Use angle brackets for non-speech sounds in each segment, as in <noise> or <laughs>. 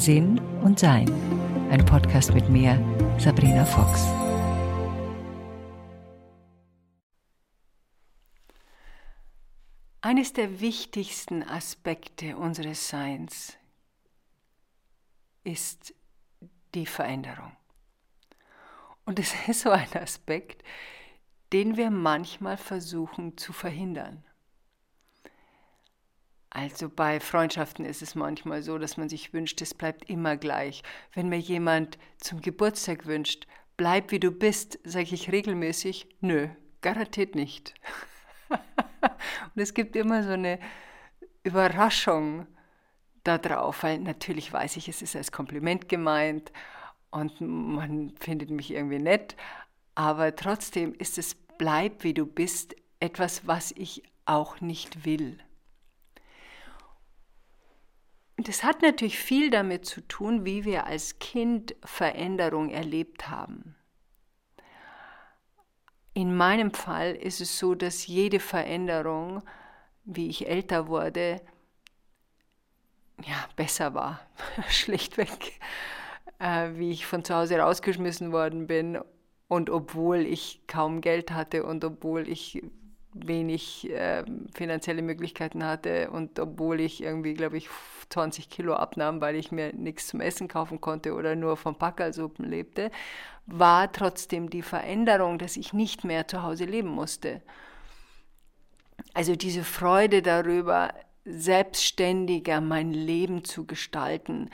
Sinn und Sein. Ein Podcast mit mir, Sabrina Fox. Eines der wichtigsten Aspekte unseres Seins ist die Veränderung. Und es ist so ein Aspekt, den wir manchmal versuchen zu verhindern. Also bei Freundschaften ist es manchmal so, dass man sich wünscht, es bleibt immer gleich. Wenn mir jemand zum Geburtstag wünscht, bleib wie du bist, sage ich regelmäßig, nö, garantiert nicht. <laughs> Und es gibt immer so eine Überraschung darauf, weil natürlich weiß ich, es ist als Kompliment gemeint und man findet mich irgendwie nett, aber trotzdem ist es bleib wie du bist etwas, was ich auch nicht will. Und es hat natürlich viel damit zu tun, wie wir als Kind Veränderung erlebt haben. In meinem Fall ist es so, dass jede Veränderung, wie ich älter wurde, ja, besser war, <laughs> schlichtweg, äh, wie ich von zu Hause rausgeschmissen worden bin und obwohl ich kaum Geld hatte und obwohl ich wenig äh, finanzielle Möglichkeiten hatte und obwohl ich irgendwie, glaube ich, 20 Kilo abnahm, weil ich mir nichts zum Essen kaufen konnte oder nur vom Packersuppen lebte, war trotzdem die Veränderung, dass ich nicht mehr zu Hause leben musste. Also diese Freude darüber, selbstständiger mein Leben zu gestalten,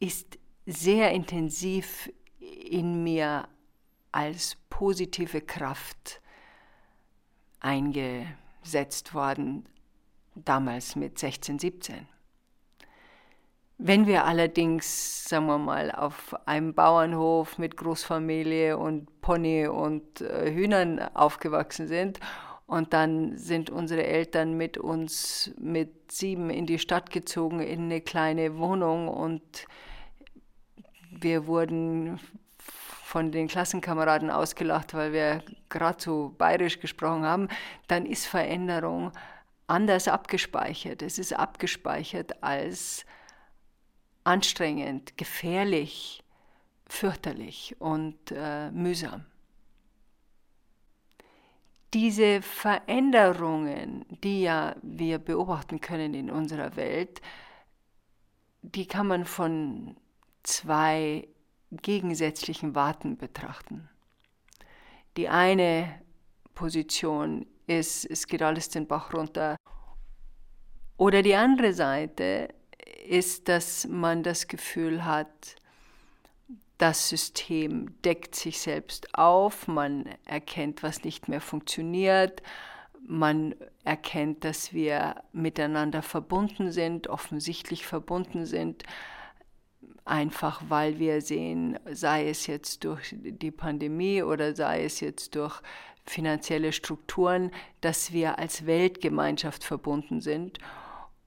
ist sehr intensiv in mir als positive Kraft eingesetzt worden, damals mit 16, 17. Wenn wir allerdings, sagen wir mal, auf einem Bauernhof mit Großfamilie und Pony und äh, Hühnern aufgewachsen sind und dann sind unsere Eltern mit uns mit sieben in die Stadt gezogen in eine kleine Wohnung und wir wurden von den Klassenkameraden ausgelacht, weil wir gerade so bayerisch gesprochen haben, dann ist Veränderung anders abgespeichert. Es ist abgespeichert als anstrengend, gefährlich, fürchterlich und äh, mühsam. Diese Veränderungen, die ja wir beobachten können in unserer Welt, die kann man von zwei gegensätzlichen Warten betrachten. Die eine Position ist, es geht alles den Bach runter. Oder die andere Seite ist, dass man das Gefühl hat, das System deckt sich selbst auf, man erkennt, was nicht mehr funktioniert, man erkennt, dass wir miteinander verbunden sind, offensichtlich verbunden sind, einfach weil wir sehen, sei es jetzt durch die Pandemie oder sei es jetzt durch finanzielle Strukturen, dass wir als Weltgemeinschaft verbunden sind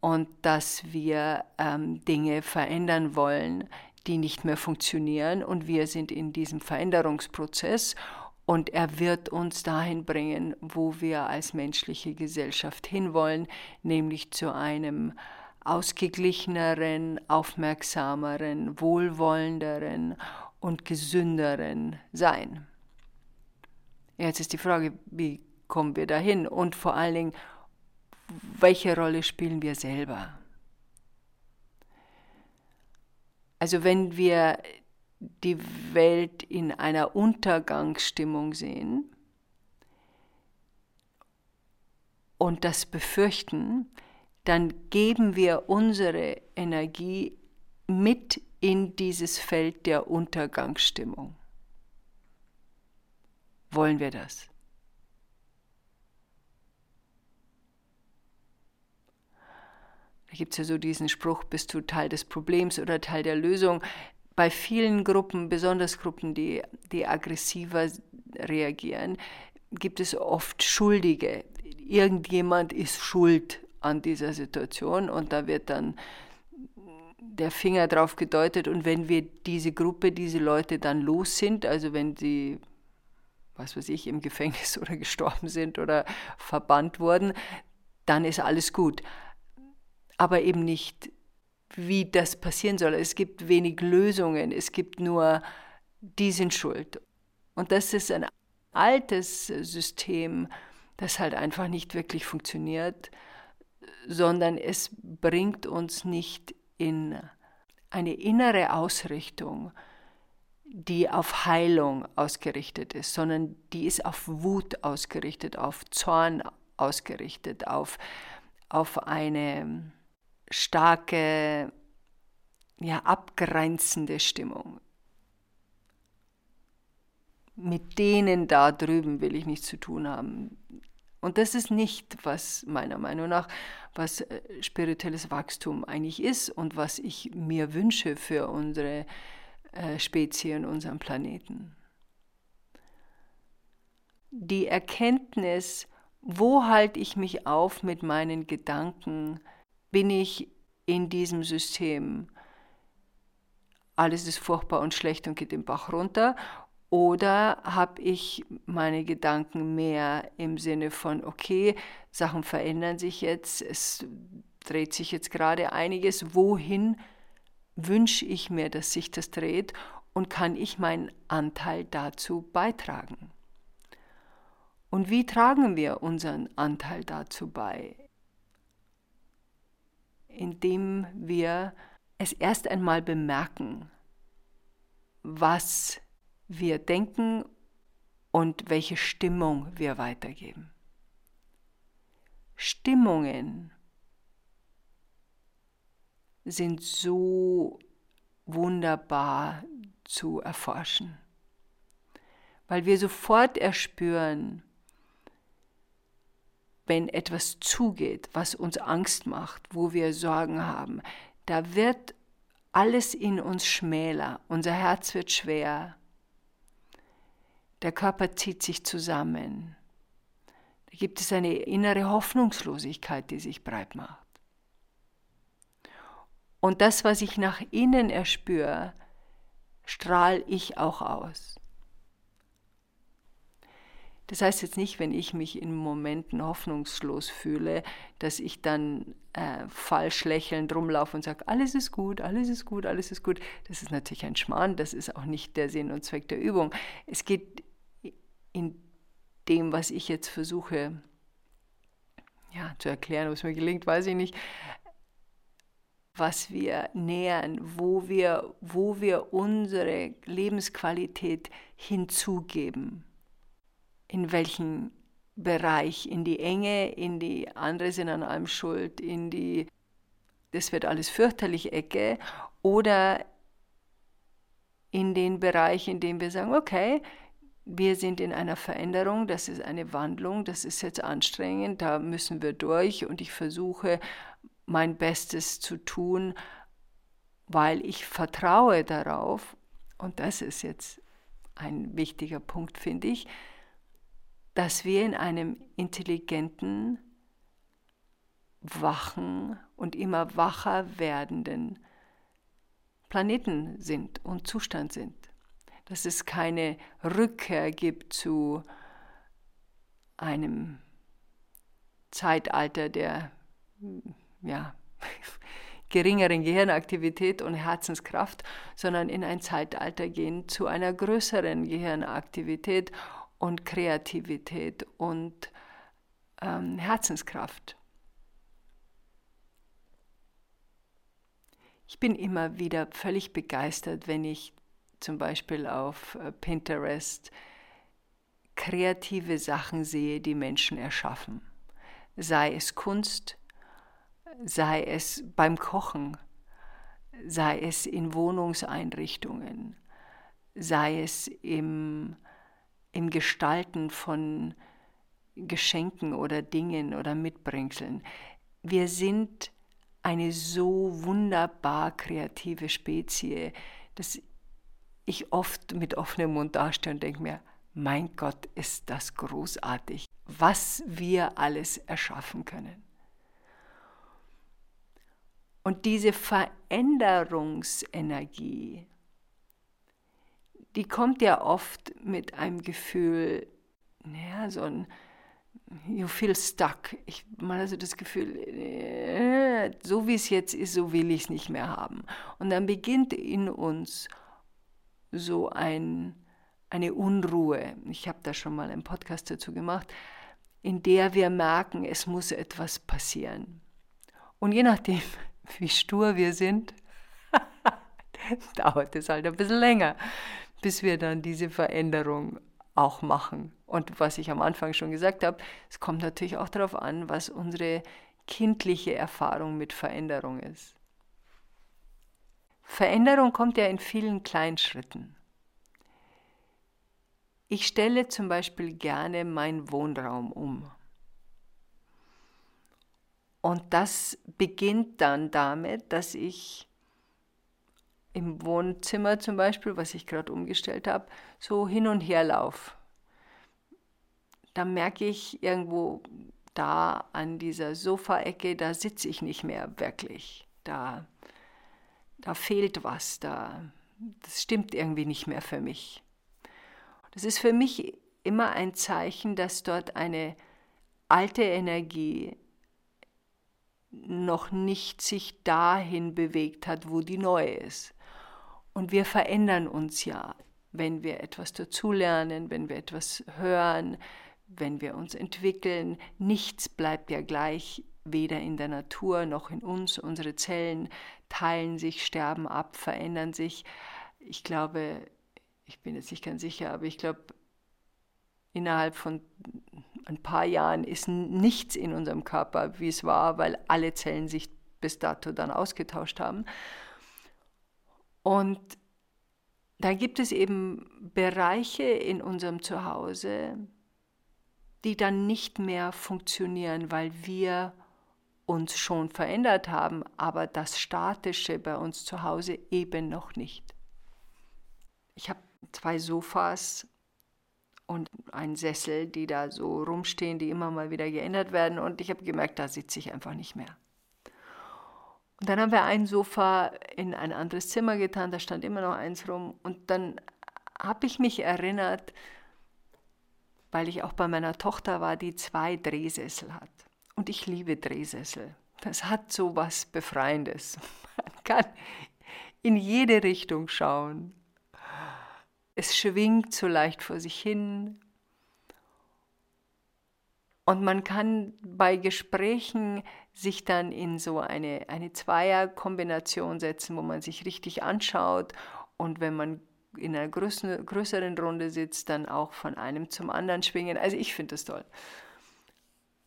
und dass wir ähm, Dinge verändern wollen, die nicht mehr funktionieren. Und wir sind in diesem Veränderungsprozess und er wird uns dahin bringen, wo wir als menschliche Gesellschaft hinwollen, nämlich zu einem ausgeglicheneren, aufmerksameren, wohlwollenderen und gesünderen sein. Jetzt ist die Frage, wie kommen wir dahin und vor allen Dingen, welche Rolle spielen wir selber? Also wenn wir die Welt in einer Untergangsstimmung sehen und das befürchten, dann geben wir unsere Energie mit in dieses Feld der Untergangsstimmung. Wollen wir das? Da gibt es ja so diesen Spruch, bist du Teil des Problems oder Teil der Lösung. Bei vielen Gruppen, besonders Gruppen, die, die aggressiver reagieren, gibt es oft Schuldige. Irgendjemand ist schuld an dieser Situation und da wird dann der Finger drauf gedeutet und wenn wir diese Gruppe, diese Leute dann los sind, also wenn sie, was weiß ich, im Gefängnis <laughs> oder gestorben sind oder verbannt wurden, dann ist alles gut. Aber eben nicht wie das passieren soll. Es gibt wenig Lösungen, es gibt nur, die sind schuld. Und das ist ein altes System, das halt einfach nicht wirklich funktioniert, sondern es bringt uns nicht in eine innere Ausrichtung, die auf Heilung ausgerichtet ist, sondern die ist auf Wut ausgerichtet, auf Zorn ausgerichtet, auf, auf eine starke, ja, abgrenzende Stimmung. Mit denen da drüben will ich nichts zu tun haben. Und das ist nicht, was meiner Meinung nach, was äh, spirituelles Wachstum eigentlich ist und was ich mir wünsche für unsere äh, Spezie und unseren Planeten. Die Erkenntnis, wo halte ich mich auf mit meinen Gedanken, bin ich in diesem System, alles ist furchtbar und schlecht und geht den Bach runter, oder habe ich meine Gedanken mehr im Sinne von, okay, Sachen verändern sich jetzt, es dreht sich jetzt gerade einiges, wohin wünsche ich mir, dass sich das dreht und kann ich meinen Anteil dazu beitragen? Und wie tragen wir unseren Anteil dazu bei? Indem wir es erst einmal bemerken, was wir denken und welche Stimmung wir weitergeben. Stimmungen sind so wunderbar zu erforschen, weil wir sofort erspüren, wenn etwas zugeht, was uns Angst macht, wo wir Sorgen haben, da wird alles in uns schmäler, unser Herz wird schwer, der Körper zieht sich zusammen, da gibt es eine innere Hoffnungslosigkeit, die sich breit macht. Und das, was ich nach innen erspüre, strahle ich auch aus. Das heißt jetzt nicht, wenn ich mich in Momenten hoffnungslos fühle, dass ich dann äh, falsch lächelnd rumlaufe und sage, alles ist gut, alles ist gut, alles ist gut. Das ist natürlich ein Schmarrn, das ist auch nicht der Sinn und Zweck der Übung. Es geht in dem, was ich jetzt versuche ja, zu erklären, ob es mir gelingt, weiß ich nicht, was wir nähern, wo wir, wo wir unsere Lebensqualität hinzugeben. In welchem Bereich, in die Enge, in die andere sind an allem schuld, in die, das wird alles fürchterlich Ecke. Oder in den Bereich, in dem wir sagen, okay, wir sind in einer Veränderung, das ist eine Wandlung, das ist jetzt anstrengend, da müssen wir durch und ich versuche mein Bestes zu tun, weil ich vertraue darauf, und das ist jetzt ein wichtiger Punkt, finde ich, dass wir in einem intelligenten, wachen und immer wacher werdenden Planeten sind und Zustand sind. Dass es keine Rückkehr gibt zu einem Zeitalter der ja, <laughs> geringeren Gehirnaktivität und Herzenskraft, sondern in ein Zeitalter gehen zu einer größeren Gehirnaktivität und Kreativität und ähm, Herzenskraft. Ich bin immer wieder völlig begeistert, wenn ich zum Beispiel auf äh, Pinterest kreative Sachen sehe, die Menschen erschaffen. Sei es Kunst, sei es beim Kochen, sei es in Wohnungseinrichtungen, sei es im im Gestalten von Geschenken oder Dingen oder Mitbringseln. Wir sind eine so wunderbar kreative Spezie, dass ich oft mit offenem Mund dastehe und denke mir, mein Gott, ist das großartig, was wir alles erschaffen können. Und diese Veränderungsenergie, die kommt ja oft mit einem Gefühl, naja, so ein, you feel stuck. Ich habe also das Gefühl, äh. So wie es jetzt ist, so will ich es nicht mehr haben. Und dann beginnt in uns so ein, eine Unruhe. Ich habe da schon mal einen Podcast dazu gemacht, in der wir merken, es muss etwas passieren. Und je nachdem, <laughs> wie stur wir sind, <laughs> dauert es halt ein bisschen länger, bis wir dann diese Veränderung auch machen. Und was ich am Anfang schon gesagt habe, es kommt natürlich auch darauf an, was unsere kindliche Erfahrung mit Veränderung ist. Veränderung kommt ja in vielen kleinen Schritten. Ich stelle zum Beispiel gerne meinen Wohnraum um. Und das beginnt dann damit, dass ich im Wohnzimmer zum Beispiel, was ich gerade umgestellt habe, so hin und her laufe. Da merke ich irgendwo da an dieser Sofaecke, da sitze ich nicht mehr wirklich. Da, da fehlt was, da, das stimmt irgendwie nicht mehr für mich. Das ist für mich immer ein Zeichen, dass dort eine alte Energie noch nicht sich dahin bewegt hat, wo die neue ist. Und wir verändern uns ja, wenn wir etwas dazulernen, wenn wir etwas hören, wenn wir uns entwickeln. Nichts bleibt ja gleich, weder in der Natur noch in uns. Unsere Zellen teilen sich, sterben ab, verändern sich. Ich glaube, ich bin jetzt nicht ganz sicher, aber ich glaube, innerhalb von ein paar Jahren ist nichts in unserem Körper, wie es war, weil alle Zellen sich bis dato dann ausgetauscht haben. Und da gibt es eben Bereiche in unserem Zuhause, die dann nicht mehr funktionieren, weil wir uns schon verändert haben, aber das Statische bei uns zu Hause eben noch nicht. Ich habe zwei Sofas und einen Sessel, die da so rumstehen, die immer mal wieder geändert werden. Und ich habe gemerkt, da sitze ich einfach nicht mehr. Und dann haben wir ein Sofa in ein anderes Zimmer getan, da stand immer noch eins rum. Und dann habe ich mich erinnert, weil ich auch bei meiner Tochter war, die zwei Drehsessel hat. Und ich liebe Drehsessel. Das hat so was Befreiendes. <laughs> Man kann in jede Richtung schauen. Es schwingt so leicht vor sich hin. Und man kann bei Gesprächen sich dann in so eine, eine Zweierkombination setzen, wo man sich richtig anschaut. Und wenn man in einer größeren, Runde sitzt, dann auch von einem zum anderen schwingen. Also ich finde das toll.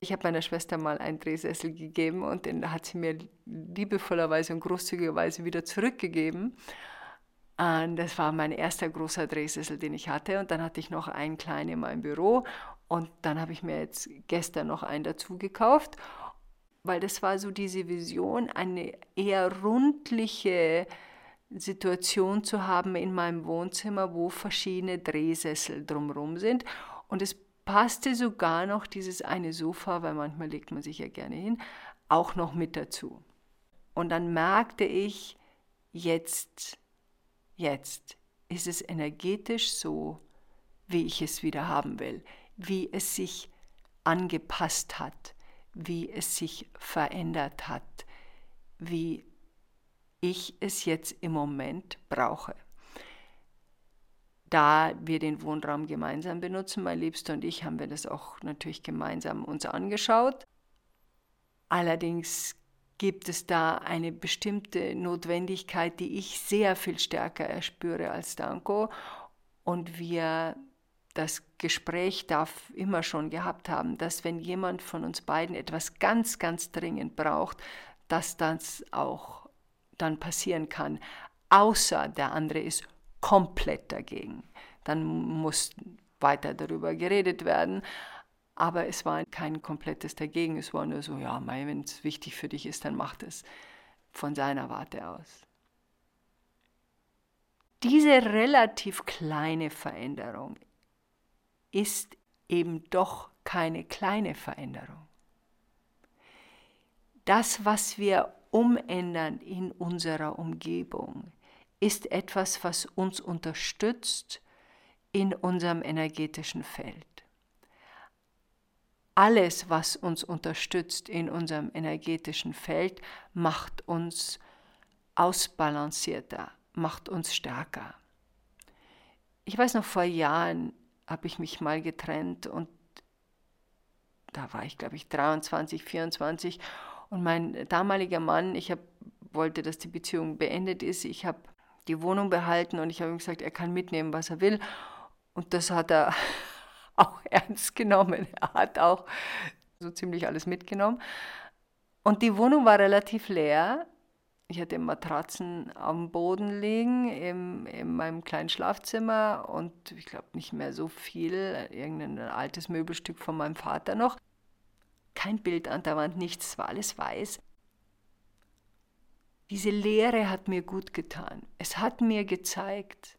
Ich habe meiner Schwester mal einen Drehsessel gegeben und den hat sie mir liebevollerweise und großzügigerweise wieder zurückgegeben. Und das war mein erster großer Drehsessel, den ich hatte. Und dann hatte ich noch einen kleinen in meinem Büro. Und dann habe ich mir jetzt gestern noch einen dazu gekauft, weil das war so diese Vision, eine eher rundliche Situation zu haben in meinem Wohnzimmer, wo verschiedene Drehsessel drumherum sind. Und es passte sogar noch dieses eine Sofa, weil manchmal legt man sich ja gerne hin, auch noch mit dazu. Und dann merkte ich, jetzt jetzt ist es energetisch so, wie ich es wieder haben will, wie es sich angepasst hat, wie es sich verändert hat, wie ich es jetzt im Moment brauche. Da wir den Wohnraum gemeinsam benutzen, mein Liebster und ich, haben wir das auch natürlich gemeinsam uns angeschaut. Allerdings gibt es da eine bestimmte Notwendigkeit, die ich sehr viel stärker erspüre als Danko und wir das Gespräch darf immer schon gehabt haben, dass wenn jemand von uns beiden etwas ganz, ganz dringend braucht, dass das auch dann passieren kann, außer der andere ist komplett dagegen. Dann muss weiter darüber geredet werden. Aber es war kein komplettes Dagegen. Es war nur so, ja, wenn es wichtig für dich ist, dann mach das von seiner Warte aus. Diese relativ kleine Veränderung ist eben doch keine kleine Veränderung. Das, was wir umändern in unserer Umgebung, ist etwas, was uns unterstützt in unserem energetischen Feld. alles, was uns unterstützt in unserem energetischen Feld, macht uns ausbalancierter, macht uns stärker. Ich weiß noch, vor Jahren habe ich mich mal getrennt und da war ich, glaube ich, 23, 24 und mein damaliger Mann, ich hab, wollte, dass die Beziehung beendet ist. Ich habe die Wohnung behalten und ich habe ihm gesagt, er kann mitnehmen, was er will. Und das hat er <laughs> auch ernst genommen. Er hat auch so ziemlich alles mitgenommen. Und die Wohnung war relativ leer. Ich hatte Matratzen am Boden liegen in, in meinem kleinen Schlafzimmer und ich glaube nicht mehr so viel, irgendein altes Möbelstück von meinem Vater noch. Kein Bild an der Wand, nichts, war alles weiß. Diese Lehre hat mir gut getan. Es hat mir gezeigt,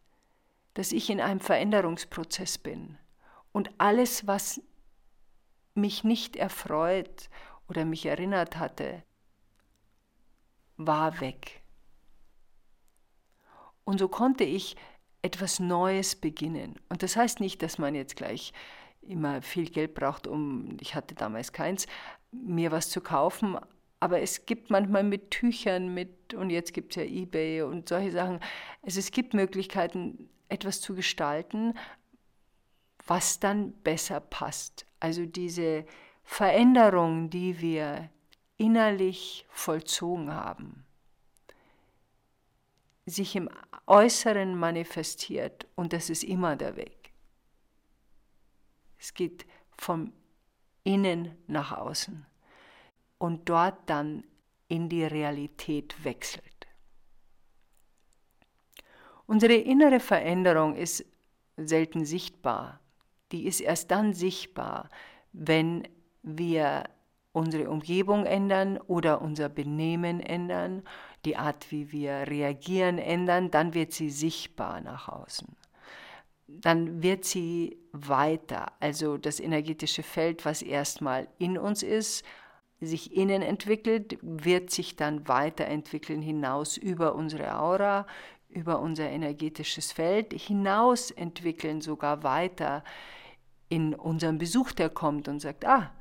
dass ich in einem Veränderungsprozess bin und alles, was mich nicht erfreut oder mich erinnert hatte, war weg. Und so konnte ich etwas Neues beginnen. Und das heißt nicht, dass man jetzt gleich immer viel Geld braucht, um, ich hatte damals keins, mir was zu kaufen. Aber es gibt manchmal mit Tüchern, mit, und jetzt gibt es ja eBay und solche Sachen, also es gibt Möglichkeiten, etwas zu gestalten, was dann besser passt. Also diese Veränderung, die wir innerlich vollzogen haben, sich im Äußeren manifestiert und das ist immer der Weg. Es geht vom Innen nach außen und dort dann in die Realität wechselt. Unsere innere Veränderung ist selten sichtbar. Die ist erst dann sichtbar, wenn wir unsere Umgebung ändern oder unser Benehmen ändern, die Art, wie wir reagieren, ändern, dann wird sie sichtbar nach außen. Dann wird sie weiter, also das energetische Feld, was erstmal in uns ist, sich innen entwickelt, wird sich dann weiterentwickeln hinaus über unsere Aura, über unser energetisches Feld, hinaus entwickeln sogar weiter in unserem Besuch, der kommt und sagt, ah,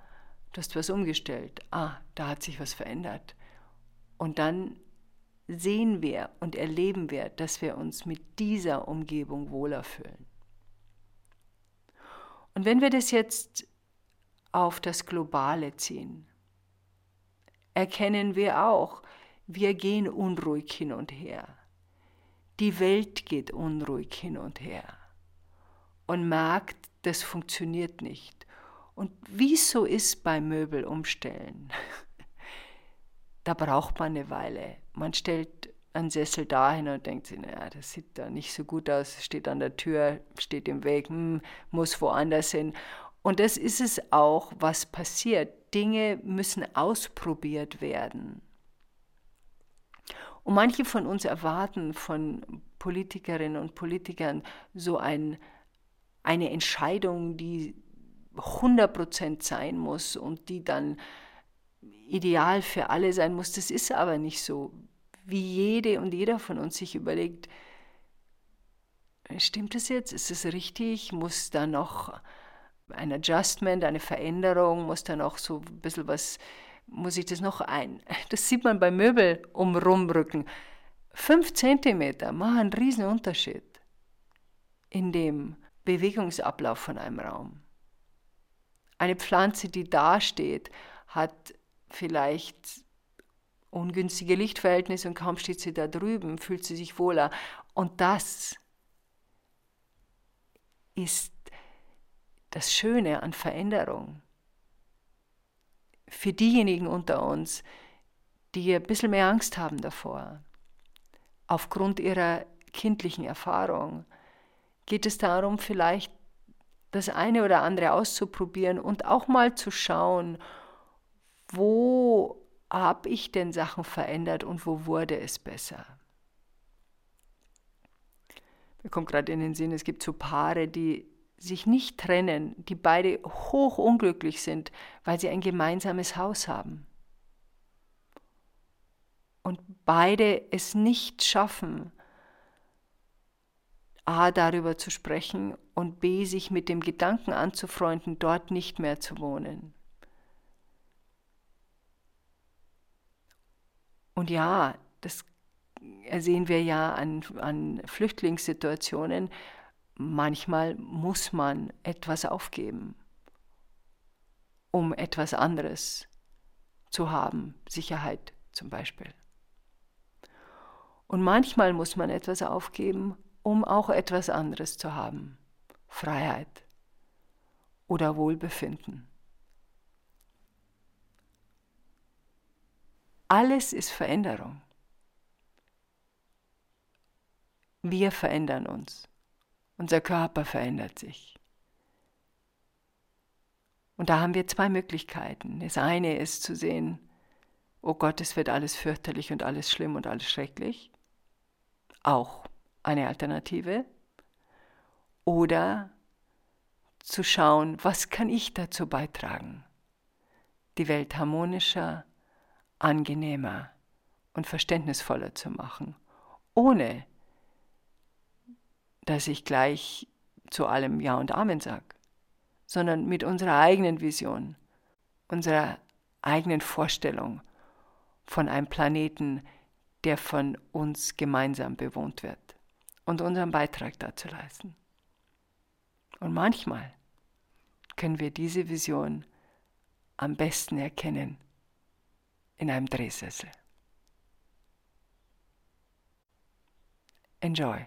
du hast was umgestellt, ah, da hat sich was verändert. Und dann sehen wir und erleben wir, dass wir uns mit dieser Umgebung wohler fühlen. Und wenn wir das jetzt auf das Globale ziehen, erkennen wir auch, wir gehen unruhig hin und her. Die Welt geht unruhig hin und her und merkt, das funktioniert nicht. Und wie so ist beim Möbelumstellen, <laughs> da braucht man eine Weile. Man stellt einen Sessel dahin und denkt sich, naja, das sieht da nicht so gut aus, steht an der Tür, steht im Weg, hm, muss woanders hin. Und das ist es auch, was passiert. Dinge müssen ausprobiert werden. Und manche von uns erwarten von Politikerinnen und Politikern so ein eine Entscheidung, die 100% sein muss und die dann ideal für alle sein muss. Das ist aber nicht so. Wie jede und jeder von uns sich überlegt, stimmt das jetzt? Ist es richtig? Muss da noch ein Adjustment, eine Veränderung? Muss da noch so ein bisschen was, muss ich das noch ein? <laughs> Das sieht man bei Möbel umrumrücken. Fünf Zentimeter machen einen riesen Unterschied in dem, Bewegungsablauf von einem Raum. Eine Pflanze, die dasteht, hat vielleicht ungünstige Lichtverhältnisse und kaum steht sie da drüben, fühlt sie sich wohler. Und das ist das Schöne an Veränderung. Für diejenigen unter uns, die ein bisschen mehr Angst haben davor, aufgrund ihrer kindlichen Erfahrung, geht es darum, vielleicht das eine oder andere auszuprobieren und auch mal zu schauen, wo habe ich denn Sachen verändert und wo wurde es besser. Mir kommt gerade in den Sinn, es gibt so Paare, die sich nicht trennen, die beide hoch unglücklich sind, weil sie ein gemeinsames Haus haben. Und beide es nicht schaffen, A darüber zu sprechen und B sich mit dem Gedanken anzufreunden, dort nicht mehr zu wohnen. Und ja, das sehen wir ja an, an Flüchtlingssituationen, Manchmal muss man etwas aufgeben, um etwas anderes zu haben, Sicherheit zum Beispiel. Und manchmal muss man etwas aufgeben, um auch etwas anderes zu haben, Freiheit oder Wohlbefinden. Alles ist Veränderung. Wir verändern uns. Unser Körper verändert sich. Und da haben wir zwei Möglichkeiten. Das eine ist zu sehen, oh Gott, es wird alles fürchterlich und alles schlimm und alles schrecklich. Auch eine Alternative. Oder zu schauen, was kann ich dazu beitragen, die Welt harmonischer, angenehmer und verständnisvoller zu machen, ohne dass ich gleich zu allem Ja und Amen sage, sondern mit unserer eigenen Vision, unserer eigenen Vorstellung von einem Planeten, der von uns gemeinsam bewohnt wird und unseren Beitrag dazu leisten. Und manchmal können wir diese Vision am besten erkennen in einem Drehsessel. Enjoy.